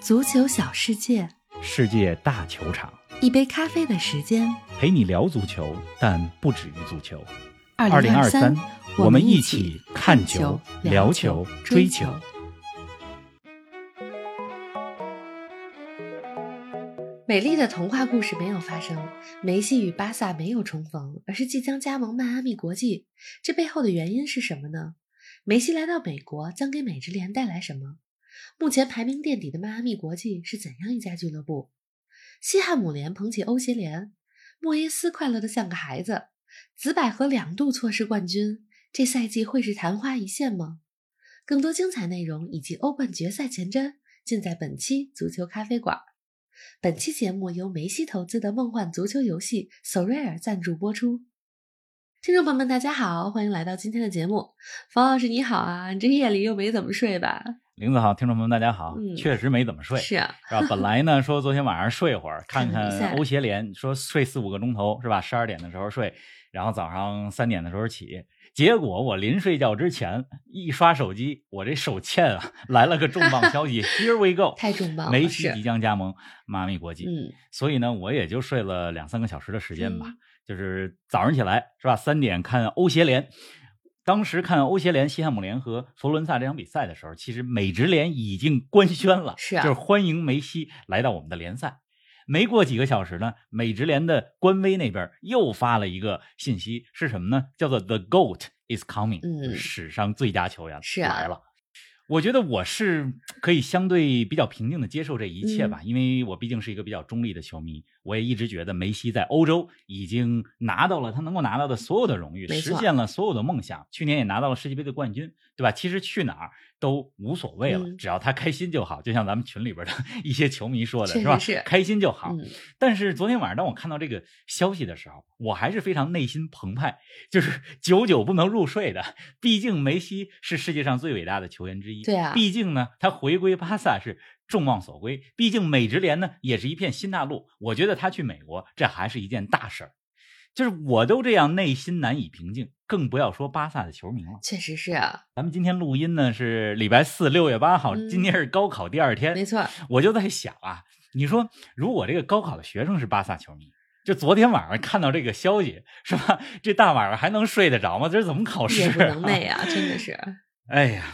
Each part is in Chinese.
足球小世界，世界大球场，一杯咖啡的时间。陪你聊足球，但不止于足球。二零二三，我们一一起看球、聊球、追球。美丽的童话故事没有发生，梅西与巴萨没有重逢，而是即将加盟迈阿密国际。这背后的原因是什么呢？梅西来到美国将给美职联带来什么？目前排名垫底的迈阿密国际是怎样一家俱乐部？西汉姆联捧起欧协联，莫耶斯快乐的像个孩子，紫百合两度错失冠军，这赛季会是昙花一现吗？更多精彩内容以及欧冠决赛前瞻，尽在本期足球咖啡馆。本期节目由梅西投资的梦幻足球游戏 Sorare 赞助播出。听众朋友们，大家好，欢迎来到今天的节目。冯老师你好啊，你这夜里又没怎么睡吧？林子好，听众朋友们大家好，嗯确实没怎么睡，是啊，是吧？本来呢说昨天晚上睡会儿，看看欧协联，说睡四五个钟头是吧？十二点的时候睡，然后早上三点的时候起。结果我临睡觉之前一刷手机，我这手欠啊 来了个重磅消息，Here we go，太重磅了，梅西即将加盟迈阿密国际。嗯，所以呢，我也就睡了两三个小时的时间吧。嗯就是早上起来是吧，三点看欧协联。当时看欧协联西汉姆联和佛罗伦萨这场比赛的时候，其实美职联已经官宣了，是啊就是欢迎梅西来到我们的联赛。没过几个小时呢，美职联的官微那边又发了一个信息，是什么呢？叫做 “The GOAT is coming”，嗯史上最佳球员是啊来了。我觉得我是可以相对比较平静的接受这一切嗯吧，因为我毕竟是一个比较中立的球迷，我也一直觉得梅西在欧洲已经拿到了他能够拿到的所有的荣誉，实现了所有的梦想。去年也拿到了世界杯的冠军，对吧？其实去哪儿都无所谓了，嗯只要他开心就好。就像咱们群里边的 一些球迷说的，是吧？是开心就好。嗯，但是昨天晚上，当我看到这个消息的时候，我还是非常内心澎湃，就是久久不能入睡的。毕竟梅西是世界上最伟大的球员之一，对啊毕竟呢，他回归巴萨是众望所归，毕竟美职联呢也是一片新大陆。我觉得他去美国，这还是一件大事儿。就是我都这样内心难以平静，更不要说巴萨的球迷了。确实是啊，咱们今天录音呢是礼拜四，六月八号，嗯今天是高考第二天，没错，我就在想啊，你说如果这个高考的学生是巴萨球迷，就昨天晚上看到这个消息，是吧？这大晚上还能睡得着吗？这是怎么考试、啊？夜不能寐啊，真的是。哎呀，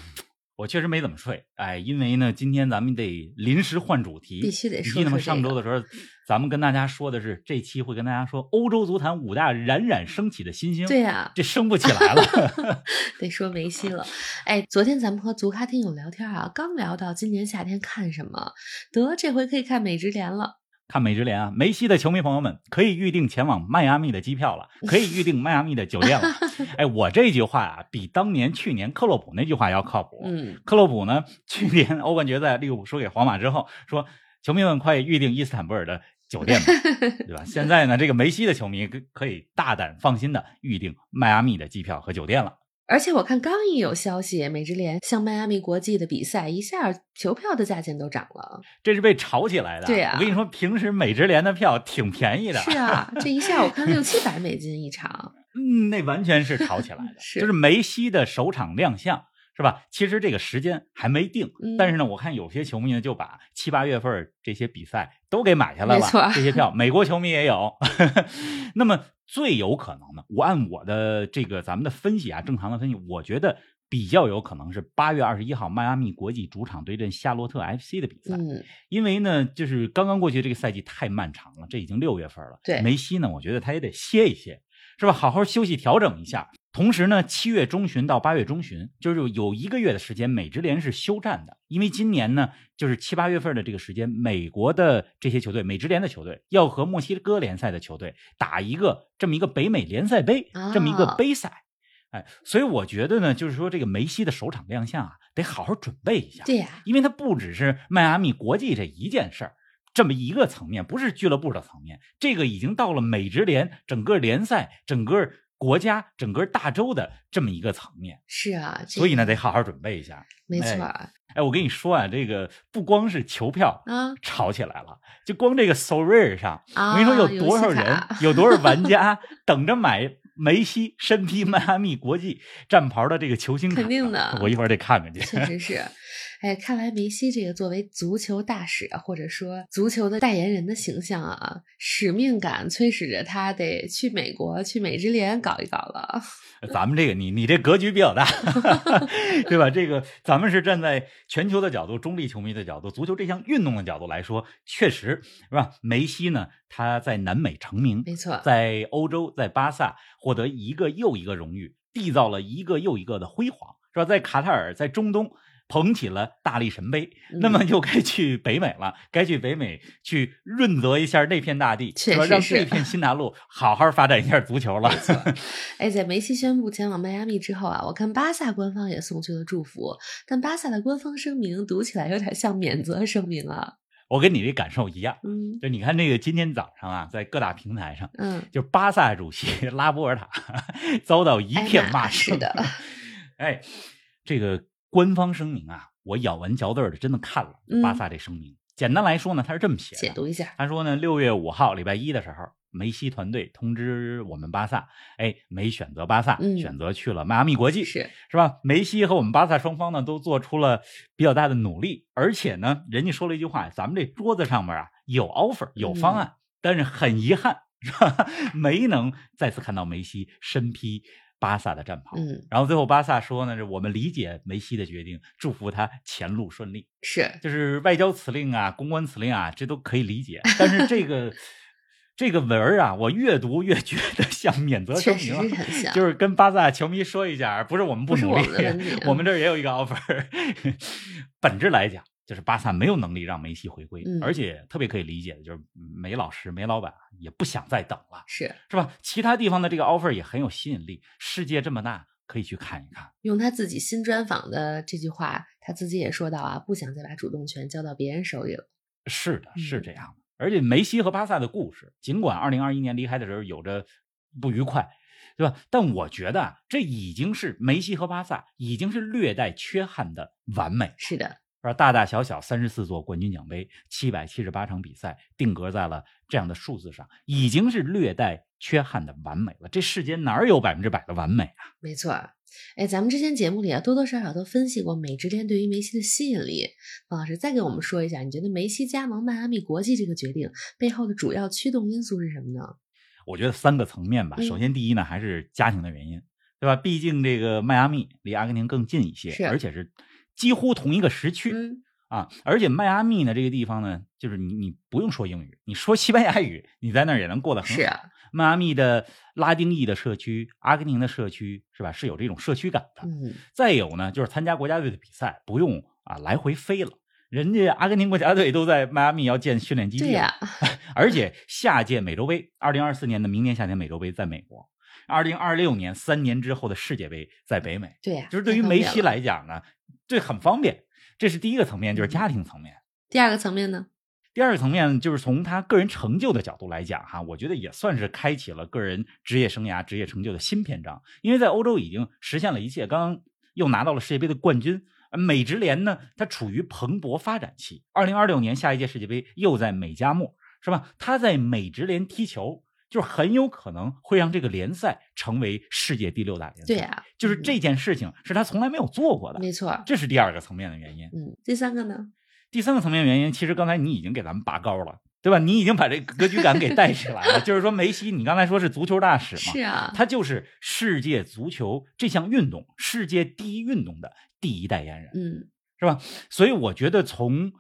我确实没怎么睡，哎，因为呢，今天咱们得临时换主题，必须得记得上周的时候，咱们跟大家说的是，这期会跟大家说欧洲足坛五大冉冉升起的新星，对呀、这升不起来了。得说梅西了。哎，昨天咱们和足咖听友聊天啊，刚聊到今年夏天看什么，得这回可以看美职联了。看美职联啊，梅西的球迷朋友们可以预定前往迈阿密的机票了，可以预定迈阿密的酒店了。哎，我这句话啊，比当年去年克洛普那句话要靠谱。嗯，克洛普呢，去年欧冠决赛利物浦输给皇马之后，说球迷们快预定伊斯坦布尔的酒店吧，对吧？现在呢，这个梅西的球迷可可以大胆放心的预定迈阿密的机票和酒店了。而且我看刚一有消息，美职联像迈阿密国际的比赛，一下球票的价钱都涨了。这是被炒起来的。对呀我跟你说，平时美职联的票挺便宜的。是啊，这一下我看六七百美金一场。嗯，那完全是炒起来的，是就是梅西的首场亮相，是吧？其实这个时间还没定，嗯但是呢，我看有些球迷呢就把七八月份这些比赛都给买下来了，没错这些票，美国球迷也有。那么最有可能的，我按我的这个咱们的分析啊，正常的分析，我觉得比较有可能是八月二十一号迈阿密国际主场对阵夏洛特 FC 的比赛。嗯，因为呢，就是刚刚过去这个赛季太漫长了，这已经六月份了。对梅西呢，我觉得他也得歇一歇，是吧？好好休息调整一下。同时呢，七月中旬到八月中旬，就是有一个月的时间，美职联是休战的，因为今年呢，就是七八月份的这个时间，美国的这些球队，美职联的球队要和墨西哥联赛的球队打一个这么一个北美联赛杯、这么一个啊杯赛。哎，所以我觉得呢，就是说这个梅西的首场亮相啊，得好好准备一下。对呀、因为他不只是迈阿密国际这一件事儿，这么一个层面，不是俱乐部的层面，这个已经到了美职联整个联赛、整个国家、整个大洲的这么一个层面，是啊，所以呢，得好好准备一下。没错哎哎，我跟你说啊，这个不光是球票啊炒起来了，就光这个 Sorare 上，啊，我跟你说有多少人，有多少玩家 等着买梅西身披 迈阿密国际战袍的这个球星卡，肯定的我一会儿得看看去。确实是。哎，看来梅西这个作为足球大使啊，或者说足球的代言人的形象啊，使命感催使着他得去美国去美职联搞一搞了。咱们这个，你你这格局比较大，对吧？这个咱们是站在全球的角度、中立球迷的角度、足球这项运动的角度来说，确实是吧？梅西呢，他在南美成名，没错，在欧洲，在巴萨获得一个又一个荣誉，缔造了一个又一个的辉煌，是吧？在卡塔尔，在中东。捧起了大力神杯，那么就该去北美了，该去北美去润泽一下那片大地，是吧？让这片新大陆好好发展一下足球了。哎，在梅西宣布前往迈阿密之后啊，我看巴萨官方也送去了祝福，但巴萨的官方声明读起来有点像免责声明啊。我跟你这感受一样，嗯，就你看这个今天早上啊，在各大平台上，嗯，就巴萨主席拉波尔塔 遭到一片骂声，是的，哎，这个。官方声明啊，我咬文嚼字的真的看了巴萨这声明。简单来说呢，他是这么写的：解读一下。他说呢，六月五号礼拜一的时候，梅西团队通知我们巴萨，哎，没选择巴萨，选择去了迈阿密国际，是是吧？梅西和我们巴萨双方呢，都做出了比较大的努力，而且呢，人家说了一句话：咱们这桌子上面啊有 offer 有方案，但是很遗憾，是吧？没能再次看到梅西身披。巴萨的战袍，嗯，然后最后巴萨说呢，是我们理解梅西的决定，祝福他前路顺利。是，就是外交辞令啊，公关辞令啊，这都可以理解。但是这个 这个文儿啊，我越读越觉得像免责声明，就是跟巴萨球迷说一下，不是我们不努力，我们这儿也有一个 offer。本质来讲。就是巴萨没有能力让梅西回归，而且特别可以理解的就是梅老师、梅老板也不想再等了，是是吧？其他地方的这个 offer 也很有吸引力，世界这么大，可以去看一看。用他自己新专访的这句话，他自己也说到啊，不想再把主动权交到别人手里了。是的，是这样的。而且梅西和巴萨的故事，尽管2021年离开的时候有着不愉快，对吧？但我觉得啊，这已经是梅西和巴萨已经是略带缺憾的完美。是的。是吧？大大小小三十四座冠军奖杯，七百七十八场比赛，定格在了这样的数字上，已经是略带缺憾的完美了。这世间哪有百分之百的完美啊？没错。哎，咱们之前节目里啊，多多少少都分析过美职联对于梅西的吸引力。方老师再给我们说一下，你觉得梅西加盟迈阿密国际这个决定背后的主要驱动因素是什么呢？我觉得三个层面吧。首先，第一呢，还是家庭的原因，对吧？毕竟这个迈阿密离阿根廷更近一些，而且是。几乎同一个时区啊，而且迈阿密呢这个地方呢，就是你你不用说英语，你说西班牙语，你在那儿也能过得很好。是啊，迈阿密的拉丁裔的社区、阿根廷的社区是吧？是有这种社区感的。嗯，再有呢，就是参加国家队的比赛不用啊来回飞了，人家阿根廷国家队都在迈阿密要建训练基地。对呀，而且下届美洲杯，二零二四年的明年夏天美洲杯在美国，二零二六年三年之后的世界杯在北美。对呀，就是对于梅西来讲呢。这很方便，这是第一个层面，就是家庭层面。第二个层面呢？第二个层面就是从他个人成就的角度来讲，哈，我觉得也算是开启了个人职业生涯、职业成就的新篇章。因为在欧洲已经实现了一切，刚刚又拿到了世界杯的冠军。美职联呢，它处于蓬勃发展期。二零二六年下一届世界杯又在美加墨，是吧？他在美职联踢球。就是很有可能会让这个联赛成为世界第六大联赛。对啊，就是这件事情是他从来没有做过的。没错，这是第二个层面的原因。嗯，第三个呢？第三个层面原因，其实刚才你已经给咱们拔高了，对吧？你已经把这格局感给带起来了。就是说，梅西，你刚才说是足球大使嘛？是啊，他就是世界足球这项运动世界第一运动的第一代言人。嗯，是吧？所以我觉得从。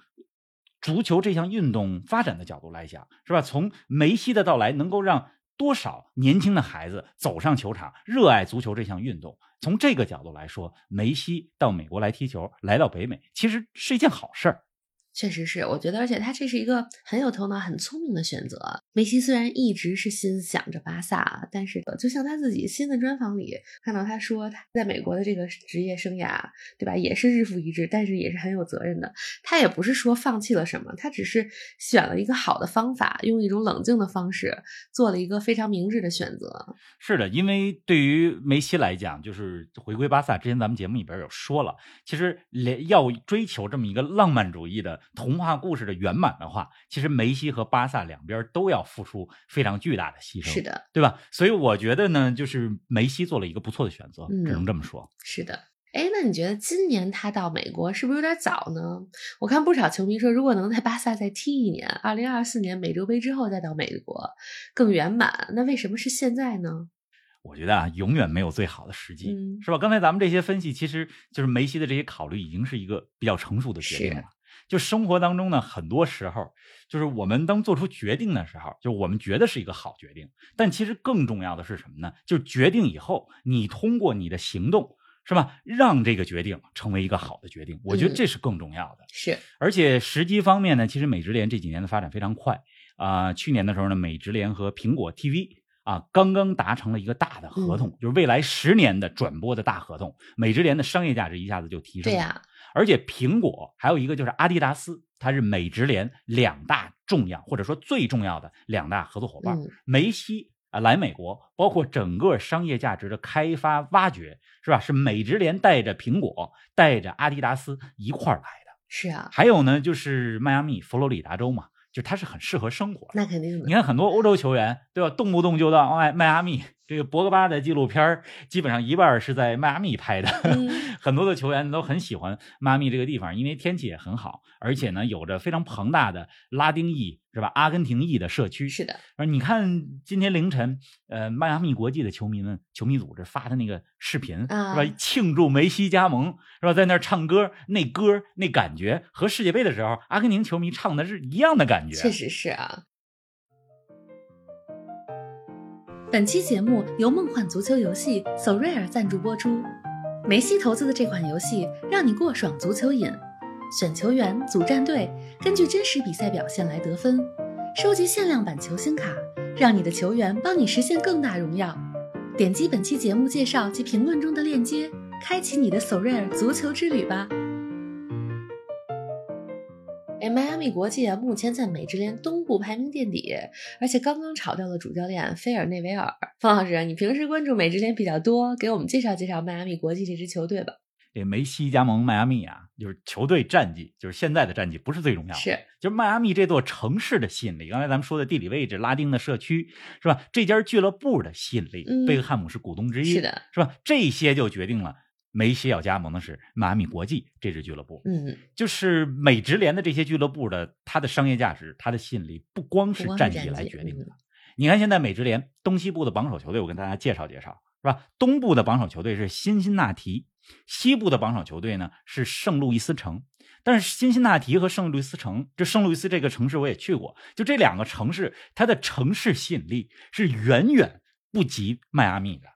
足球这项运动发展的角度来讲，是吧？从梅西的到来，能够让多少年轻的孩子走上球场，热爱足球这项运动。从这个角度来说，梅西到美国来踢球，来到北美，其实是一件好事儿。确实是，我觉得，而且他这是一个很有头脑、很聪明的选择。梅西虽然一直是心想着巴萨，但是就像他自己新的专访里看到他说，他在美国的这个职业生涯，对吧，也是日复一日，但是也是很有责任的。他也不是说放弃了什么，他只是选了一个好的方法，用一种冷静的方式做了一个非常明智的选择。是的，因为对于梅西来讲，就是回归巴萨之前，咱们节目里边有说了，其实连要追求这么一个浪漫主义的。童话故事的圆满的话，其实梅西和巴萨两边都要付出非常巨大的牺牲，是的，对吧？所以我觉得呢，就是梅西做了一个不错的选择，只能这么说。是的，哎，那你觉得今年他到美国是不是有点早呢？我看不少球迷说，如果能在巴萨再踢一年，二零二四年美洲杯之后再到美国更圆满，那为什么是现在呢？我觉得啊，永远没有最好的时机，嗯是吧？刚才咱们这些分析，其实就是梅西的这些考虑，已经是一个比较成熟的决定了。就生活当中呢，很多时候就是我们当做出决定的时候，就我们觉得是一个好决定，但其实更重要的是什么呢？就是决定以后，你通过你的行动，是吧，让这个决定成为一个好的决定。我觉得嗯这是更重要的。是，而且时机方面呢，其实美职联这几年的发展非常快啊、去年的时候呢，美职联和苹果 TV 啊刚刚达成了一个大的合同，就是未来十年的转播的大合同。美职联的商业价值一下子就提升了。对呀、而且苹果还有一个就是阿迪达斯，它是美职联两大重要或者说最重要的两大合作伙伴。嗯梅西啊来美国，包括整个商业价值的开发挖掘，是吧？是美职联带着苹果、带着阿迪达斯一块儿来的。是啊，还有呢，就是迈阿密、佛罗里达州嘛，就它是很适合生活的。那肯定的你。看很多欧洲球员，对吧？动不动就到迈迈阿密。这个博格巴的纪录片儿基本上一半是在迈阿密拍的，嗯 很多的球员都很喜欢迈阿密这个地方，因为天气也很好，而且呢有着非常庞大的拉丁裔是吧？阿根廷裔的社区。是的，而你看今天凌晨，呃，迈阿密国际的球迷们、球迷组织发的那个视频，啊是吧？庆祝梅西加盟，是吧？在那儿唱歌，那歌那感觉和世界杯的时候阿根廷球迷唱的是一样的感觉。确实是啊。本期节目由梦幻足球游戏 So Rare 赞助播出。梅西投资的这款游戏，让你过爽足球瘾。选球员、组战队，根据真实比赛表现来得分，收集限量版球星卡，让你的球员帮你实现更大荣耀。点击本期节目介绍及评论中的链接，开启你的 So Rare 足球之旅吧。哎，迈阿密国际啊，目前在美职联东部排名垫底，而且刚刚炒掉了主教练菲尔内维尔。方老师，你平时关注美职联比较多，给我们介绍介绍迈阿密国际这支球队吧。这梅西加盟迈阿密啊，就是球队战绩，就是现在的战绩不是最重要的，是就是迈阿密这座城市的吸引力。刚才咱们说的地理位置、拉丁的社区，是吧？这家俱乐部的吸引力，嗯贝克汉姆是股东之一，是的，是吧？这些就决定了梅西要加盟的是迈阿密国际这支俱乐部。嗯，就是美职联的这些俱乐部的，它的商业价值、它的吸引力，不光是战绩战绩来决定的。嗯你看现在美职联东西部的榜首球队，我跟大家介绍介绍，是吧？东部的榜首球队是辛辛那提，西部的榜首球队呢是圣路易斯城。但是辛辛那提和圣路易斯城，这圣路易斯这个城市我也去过，就这两个城市，它的城市吸引力是远远不及迈阿密的。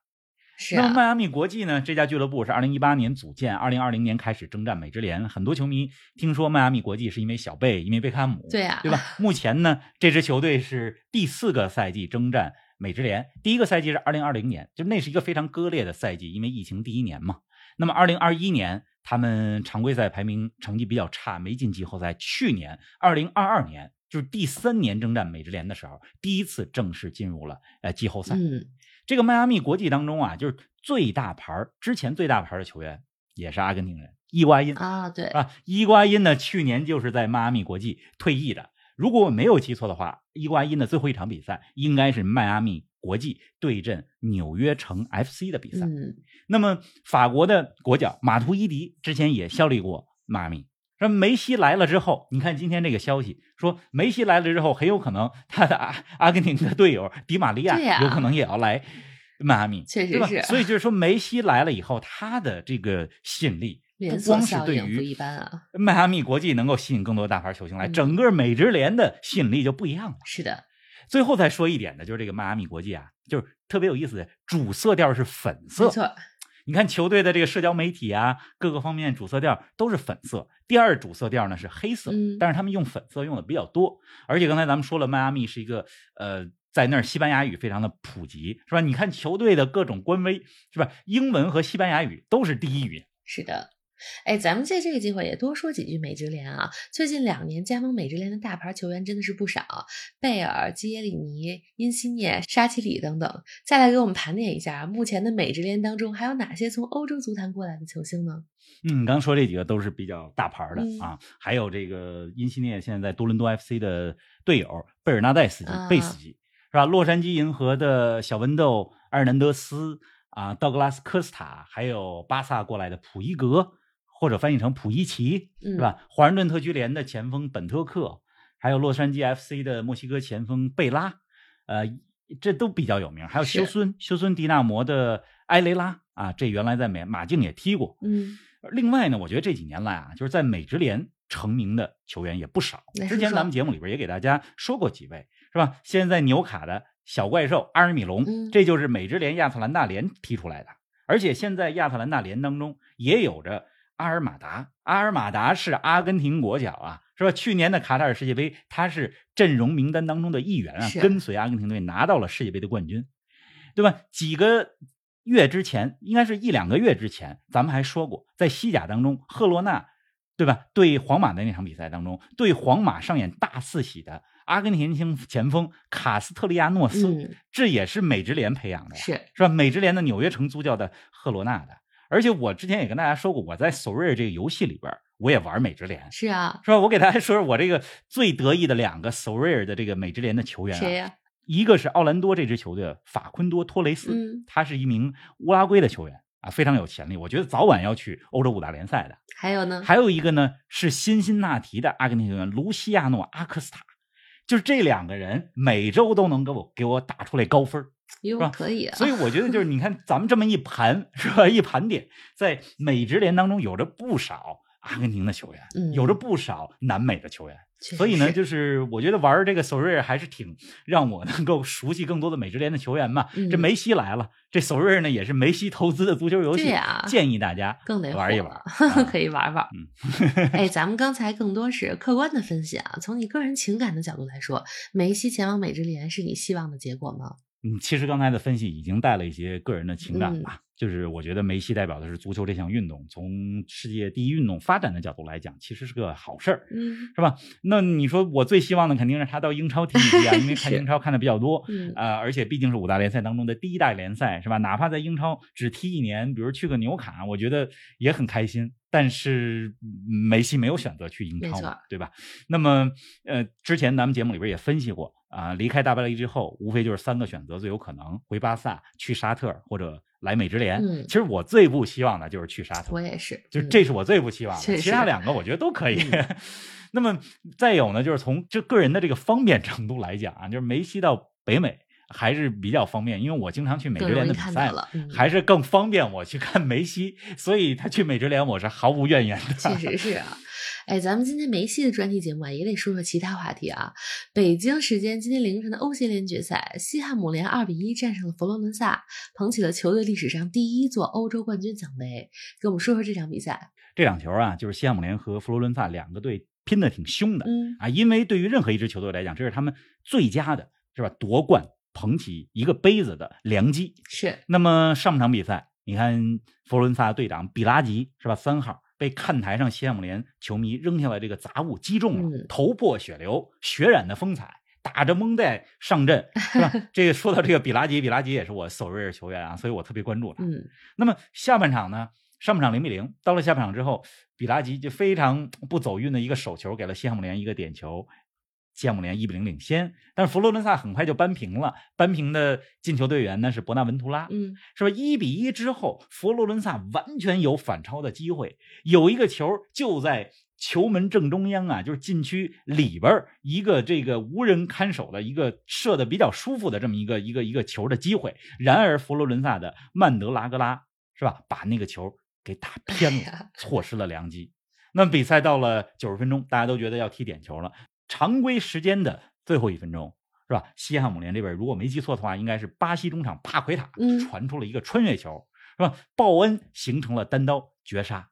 是啊，那么迈阿密国际呢？这家俱乐部是二零一八年组建，二零二零年开始征战美职联。很多球迷听说迈阿密国际是因为小贝，因为贝克汉姆，对啊对吧？目前呢，这支球队是第四个赛季征战美职联，第一个赛季是二零二零年，就那是一个非常割裂的赛季，因为疫情第一年嘛。那么二零二一年，他们常规赛排名成绩比较差，没进季后赛。去年二零二二年，就是第三年征战美职联的时候，第一次正式进入了呃季后赛。嗯，这个迈阿密国际当中啊，就是最大牌儿之前最大牌儿的球员也是阿根廷人伊瓜因啊，对，啊。伊瓜因呢，去年就是在迈阿密国际退役的。如果我没有记错的话，伊瓜因的最后一场比赛应该是迈阿密国际对阵纽约城 FC 的比赛。嗯，那么法国的国脚马图伊迪之前也效力过迈阿密。说梅西来了之后，你看今天这个消息说，梅西来了之后，很有可能他的阿阿根廷的队友迪玛利亚有可能也要来迈阿密，对吧确实是所以就是说，梅西来了以后，他的这个吸引力不光是对于。迈阿密国际能够吸引更多大牌球星来，嗯整个美职联的吸引力就不一样了。是的，最后再说一点呢，就是这个迈阿密国际啊，就是特别有意思的，主色调是粉色没。错，你看球队的这个社交媒体啊，各个方面主色调都是粉色。第二主色调呢是黑色，嗯但是他们用粉色用的比较多。而且刚才咱们说了，迈阿密是一个呃，在那儿西班牙语非常的普及，是吧？你看球队的各种官微，是吧？英文和西班牙语都是第一语言。是的。哎，咱们借这个机会也多说几句美职联啊。最近两年加盟美职联的大牌球员真的是不少，贝尔、基耶里尼、因西涅、沙奇里等等。再来给我们盘点一下，目前的美职联当中还有哪些从欧洲足坛过来的球星呢？嗯，刚说这几个都是比较大牌的、嗯啊，还有这个因西涅现在在多伦多 FC 的队友贝尔纳代斯基、啊贝斯基是吧？洛杉矶银河的小温豆、埃尔南德斯啊，道格拉斯科斯塔，还有巴萨过来的普伊格，或者翻译成普伊奇，嗯是吧？华盛顿特区联的前锋本特克，还有洛杉矶 FC 的墨西哥前锋贝拉，呃，这都比较有名。还有休斯休斯迪纳摩的埃雷拉啊，这原来在美马竞也踢过。嗯，另外呢，我觉得这几年来啊，就是在美职联成名的球员也不少。之前咱们节目里边也给大家说过几位，是吧？现在纽卡的小怪兽阿尔米隆，嗯这就是美职联亚特兰大联踢出来的。而且现在亚特兰大联当中也有着阿尔马达，阿尔马达是阿根廷国脚啊，是吧？去年的卡塔尔世界杯，他是阵容名单当中的一员啊，跟随阿根廷队拿到了世界杯的冠军，对吧？几个月之前，应该是一两个月之前，咱们还说过，在西甲当中，赫罗纳，对吧？对皇马的那场比赛当中，对皇马上演大四喜的阿根廷前前锋卡斯特利亚诺斯，嗯这也是美职联培养的呀，是是吧？美职联的纽约城租教的赫罗纳的。而且我之前也跟大家说过，我在索瑞尔这个游戏里边，我也玩美职联，是啊，是吧？我给大家说说我这个最得意的两个索瑞尔的这个美职联的球员、啊，谁呀？一个是奥兰多这支球队的法昆多托雷斯，嗯他是一名乌拉圭的球员啊，非常有潜力，我觉得早晚要去欧洲五大联赛的。还有呢？还有一个呢是辛辛那提的阿根廷球员卢西亚诺阿克斯塔，就是这两个人每周都能给我给我打出来高分儿哟是吧，可以啊，所以我觉得就是你看咱们这么一盘是吧，一盘点，在美职联当中有着不少阿根廷的球员，嗯有着不少南美的球员。所以呢，就是我觉得玩这个索瑞尔还是挺让我能够熟悉更多的美职联的球员嘛。嗯这梅西来了，这索瑞尔呢也是梅西投资的足球游戏，建议大家更得玩一玩可以玩玩。嗯，哎，咱们刚才更多是客观的分析啊，从你个人情感的角度来说，梅西前往美职联是你希望的结果吗？嗯，其实刚才的分析已经带了一些个人的情感嗯吧。就是我觉得梅西代表的是足球这项运动，从世界第一运动发展的角度来讲，其实是个好事儿。嗯是吧？那你说我最希望的肯定是他到英超踢一踢啊，因为看英超看的比较多，嗯呃，而且毕竟是五大联赛当中的第一大联赛，是吧？哪怕在英超只踢一年，比如去个纽卡，我觉得也很开心。但是嗯梅西没有选择去英超嘛，对吧？那么，呃，之前咱们节目里边也分析过啊、离开大巴黎之后，无非就是三个选择最有可能：回巴萨、去沙特或者来美职联。嗯其实我最不希望的就是去沙特，我也是，就嗯这是我最不希望的，其他两个我觉得都可以。嗯 那么再有呢，就是从这个人的这个方便程度来讲啊，就是梅西到北美还是比较方便，因为我经常去美职联的比赛了，嗯还是更方便我去看梅西，所以他去美职联我是毫无怨言的。确实是啊。哎，咱们今天梅西的专题节目啊，也得说说其他话题啊。北京时间今天凌晨的欧协联决赛，西汉姆联二比一战胜了佛罗伦萨，捧起了球队历史上第一座欧洲冠军奖杯。给我们说说这场比赛。这两球啊，就是西汉姆联和佛罗伦萨两个队拼的挺凶的。嗯啊，因为对于任何一支球队来讲，这是他们最佳的，是吧？夺冠、捧起一个杯子的良机。是，那么上半场比赛，你看佛罗伦萨队长比拉吉是吧？三号被看台上西汉姆联球迷扔下来这个杂物击中了，嗯头破血流，血染的风采。打着绷带上阵，是吧？这个说到这个比拉吉，比拉吉也是我所瑞尔球员啊，所以我特别关注他。嗯那么下半场呢？上半场零比零，到了下半场之后，比拉吉就非常不走运的一个手球，给了西汉姆联一个点球，西汉姆联一比零领先。但是佛罗伦萨很快就扳平了，扳平的进球队员呢是伯纳文图拉，嗯是吧？一比一之后，佛罗伦萨完全有反超的机会，有一个球就在球门正中央啊，就是禁区里边一个这个无人看守的一个射的比较舒服的这么一个一个一个球的机会。然而，佛罗伦萨的曼德拉格拉是吧，把那个球给打偏了错失了良机。那么比赛到了九十分钟，大家都觉得要踢点球了，常规时间的最后一分钟。是吧？西汉姆联这边如果没记错的话，应该是巴西中场帕奎塔嗯传出了一个穿越球，是吧？鲍恩形成了单刀绝杀。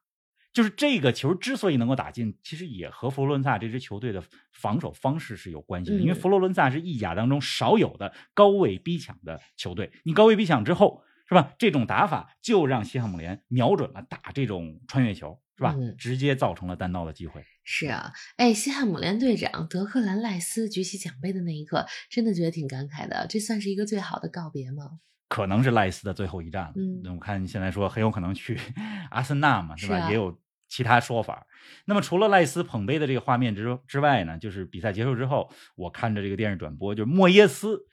就是这个球之所以能够打进，其实也和佛罗伦萨这支球队的防守方式是有关系的。嗯因为佛罗伦萨是意甲当中少有的高位逼抢的球队，你高位逼抢之后，是吧？这种打法就让西汉姆联瞄准了打这种穿越球，是吧？嗯直接造成了单刀的机会。是啊，哎，西汉姆联队长德克兰赖斯举起奖杯的那一刻，真的觉得挺感慨的。这算是一个最好的告别吗？可能是赖斯的最后一战了。嗯那我看现在说很有可能去 阿森纳嘛，是吧？是啊也有其他说法。那么除了赖斯捧杯的这个画面之之外呢，就是比赛结束之后，我看着这个电视转播，就是莫耶斯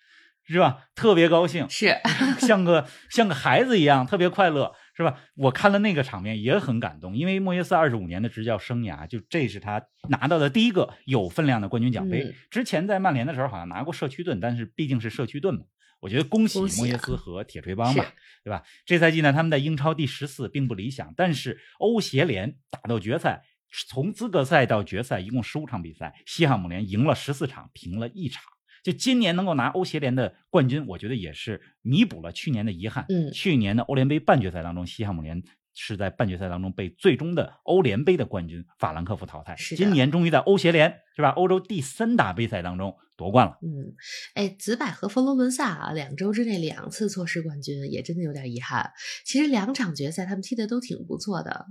是吧？特别高兴，是 像个像个孩子一样，特别快乐，是吧？我看了那个场面也很感动，因为莫耶斯二十五年的执教生涯，就这是他拿到的第一个有分量的冠军奖杯。嗯之前在曼联的时候好像拿过社区盾，但是毕竟是社区盾嘛。我觉得恭喜莫耶斯和铁锤帮吧是，对吧？这赛季呢，他们在英超第十四，并不理想，但是欧协联打到决赛，从资格赛到决赛一共十五场比赛，西汉姆联赢了十四场，平了一场。就今年能够拿欧协联的冠军，我觉得也是弥补了去年的遗憾。嗯去年的欧联杯半决赛当中，西汉姆联是在半决赛当中被最终的欧联杯的冠军法兰克福淘汰。是的今年终于在欧协联是吧？欧洲第三大杯赛当中夺冠了。嗯，哎，紫百合佛罗伦萨啊，两周之内两次错失冠军，也真的有点遗憾。其实两场决赛他们踢的都挺不错的，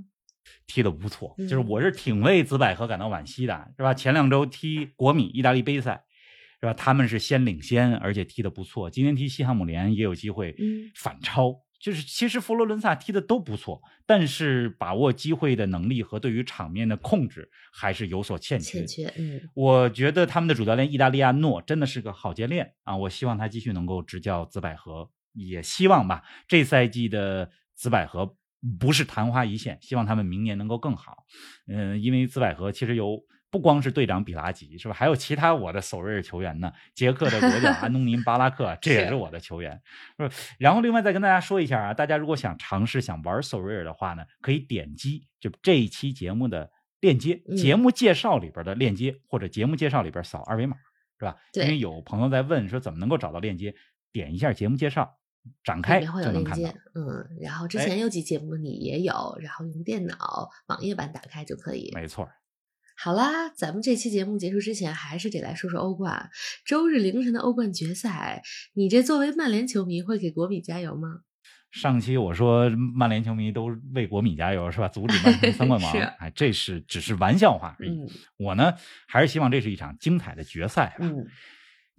踢得不错，嗯就是我是挺为紫百合感到惋惜的，是吧？前两周踢国米意大利杯赛，是吧？他们是先领先，而且踢得不错。今天踢西汉姆联也有机会嗯反超。就是其实佛罗伦萨踢的都不错，但是把握机会的能力和对于场面的控制还是有所欠缺。欠缺，嗯我觉得他们的主教练意大利亚诺真的是个好教练啊！我希望他继续能够执教紫百合，也希望吧这赛季的紫百合不是昙花一现，希望他们明年能够更好。嗯，因为紫百合其实有不光是队长比拉吉是吧，还有其他我的首瑞尔球员呢，捷克的国脚安东尼巴拉克，这也是 是我的球员。是吧然后另外再跟大家说一下啊，大家如果想尝试想玩索瑞尔的话呢，可以点击就这一期节目的链接，嗯节目介绍里边的链接，或者节目介绍里边扫二维码，是吧？因为有朋友在问说怎么能够找到链接，点一下节目介绍，展开就能看到接。，嗯，然后之哎前有几节目你也有，然后用电脑网页版打开就可以。没错，好啦，咱们这期节目结束之前，还是得来说说欧冠。周日凌晨的欧冠决赛，你这作为曼联球迷会给国米加油吗？上期我说曼联球迷都为国米加油是吧？阻止曼城三冠 王是，哎，这是只是玩笑话而已。嗯我呢，还是希望这是一场精彩的决赛吧。嗯，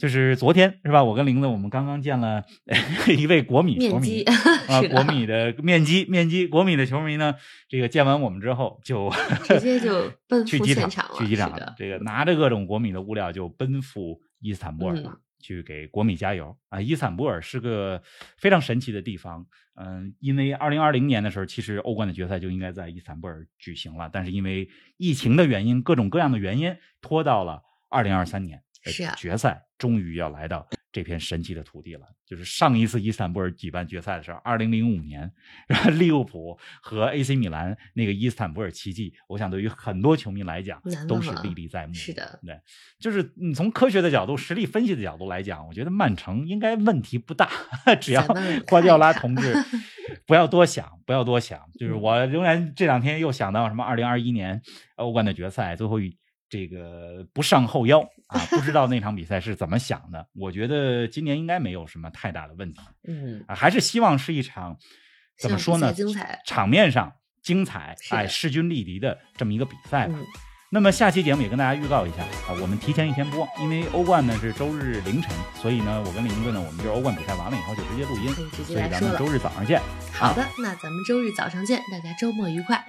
就是昨天是吧？我跟玲子我们刚刚见了 一位国米球迷 啊，国米的面基面基，国米的球迷呢，这个见完我们之后就直接就奔赴去机场去机场了，这个拿着各种国米的物料就奔赴伊斯坦布尔去给国米加油啊！伊斯坦布尔是个非常神奇的地方，嗯，因为二零二零年的时候，其实欧冠的决赛就应该在伊斯坦布尔举行了，但是因为疫情的原因，各种各样的原因，拖到了二零二三年。呃是啊决赛终于要来到这片神奇的土地了。就是上一次伊斯坦布尔举办决赛的时候，二零零五年，然后利物浦和 AC 米兰那个伊斯坦布尔奇迹，我想对于很多球迷来讲都是历历在目。是的，对，就是你从科学的角度、实力分析的角度来讲，我觉得曼城应该问题不大，只要瓜迪奥拉同志 不要多想，不要多想。就是嗯我仍然这两天又想到什么二零二一年欧冠的决赛，最后一这个不上后腰啊，不知道那场比赛是怎么想的。我觉得今年应该没有什么太大的问题嗯，啊，还是希望是一场怎么说呢？精彩场面上精彩，哎，势均力敌的这么一个比赛吧。嗯，那么下期节目也跟大家预告一下啊，我们提前一天播，因为欧冠呢是周日凌晨，所以呢，我跟林子呢，我们就是欧冠比赛完了以后就直接录音，所以咱们周日早上见。好的，那咱们周日早上见，大家周末愉快。